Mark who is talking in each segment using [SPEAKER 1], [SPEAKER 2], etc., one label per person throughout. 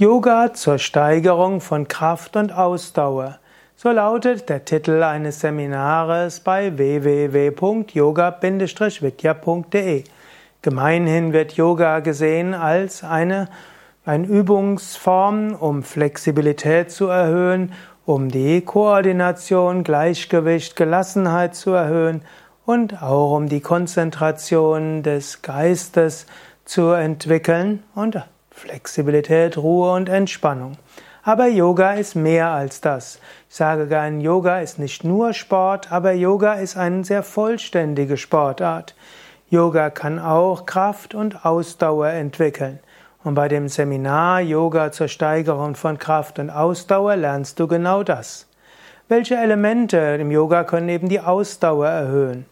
[SPEAKER 1] Yoga zur Steigerung von Kraft und Ausdauer. So lautet der Titel eines Seminares bei www.yoga-vidya.de. Gemeinhin wird Yoga gesehen als eine, eine Übungsform, um Flexibilität zu erhöhen, um die Koordination, Gleichgewicht, Gelassenheit zu erhöhen und auch um die Konzentration des Geistes zu entwickeln und Flexibilität, Ruhe und Entspannung. Aber Yoga ist mehr als das. Ich sage gern, Yoga ist nicht nur Sport, aber Yoga ist eine sehr vollständige Sportart. Yoga kann auch Kraft und Ausdauer entwickeln. Und bei dem Seminar Yoga zur Steigerung von Kraft und Ausdauer lernst du genau das. Welche Elemente im Yoga können eben die Ausdauer erhöhen?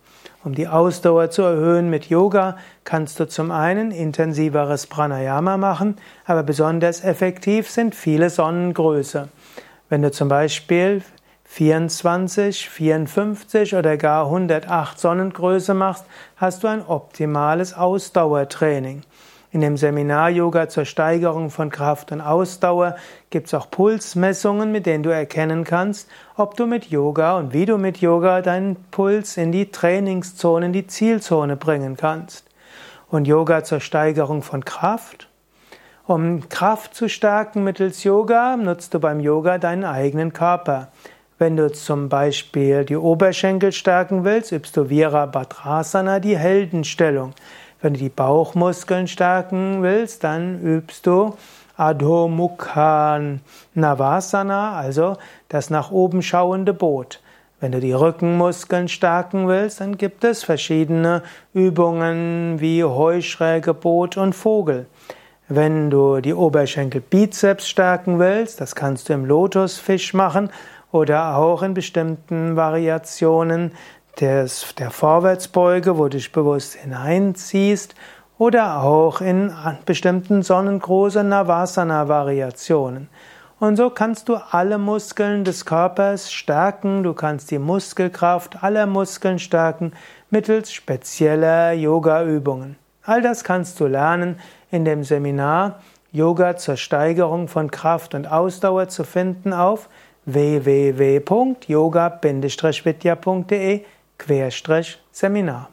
[SPEAKER 1] Um die Ausdauer zu erhöhen mit Yoga kannst du zum einen intensiveres Pranayama machen, aber besonders effektiv sind viele Sonnengröße. Wenn du zum Beispiel 24, 54 oder gar 108 Sonnengröße machst, hast du ein optimales Ausdauertraining. In dem Seminar Yoga zur Steigerung von Kraft und Ausdauer gibt es auch Pulsmessungen, mit denen du erkennen kannst, ob du mit Yoga und wie du mit Yoga deinen Puls in die Trainingszone, in die Zielzone bringen kannst. Und Yoga zur Steigerung von Kraft. Um Kraft zu stärken mittels Yoga, nutzt du beim Yoga deinen eigenen Körper. Wenn du zum Beispiel die Oberschenkel stärken willst, übst du Virabhadrasana, die Heldenstellung. Wenn du die Bauchmuskeln stärken willst, dann übst du Adho Mukha Navasana, also das nach oben schauende Boot. Wenn du die Rückenmuskeln stärken willst, dann gibt es verschiedene Übungen wie Heuschräge, Boot und Vogel. Wenn du die Oberschenkel Bizeps stärken willst, das kannst du im Lotusfisch machen oder auch in bestimmten Variationen des, der Vorwärtsbeuge, wo du dich bewusst hineinziehst, oder auch in bestimmten sonnengroßen Navasana-Variationen. Und so kannst du alle Muskeln des Körpers stärken, du kannst die Muskelkraft aller Muskeln stärken mittels spezieller Yoga-Übungen. All das kannst du lernen in dem Seminar Yoga zur Steigerung von Kraft und Ausdauer zu finden auf www.yoga-vidya.de Querstrich Seminar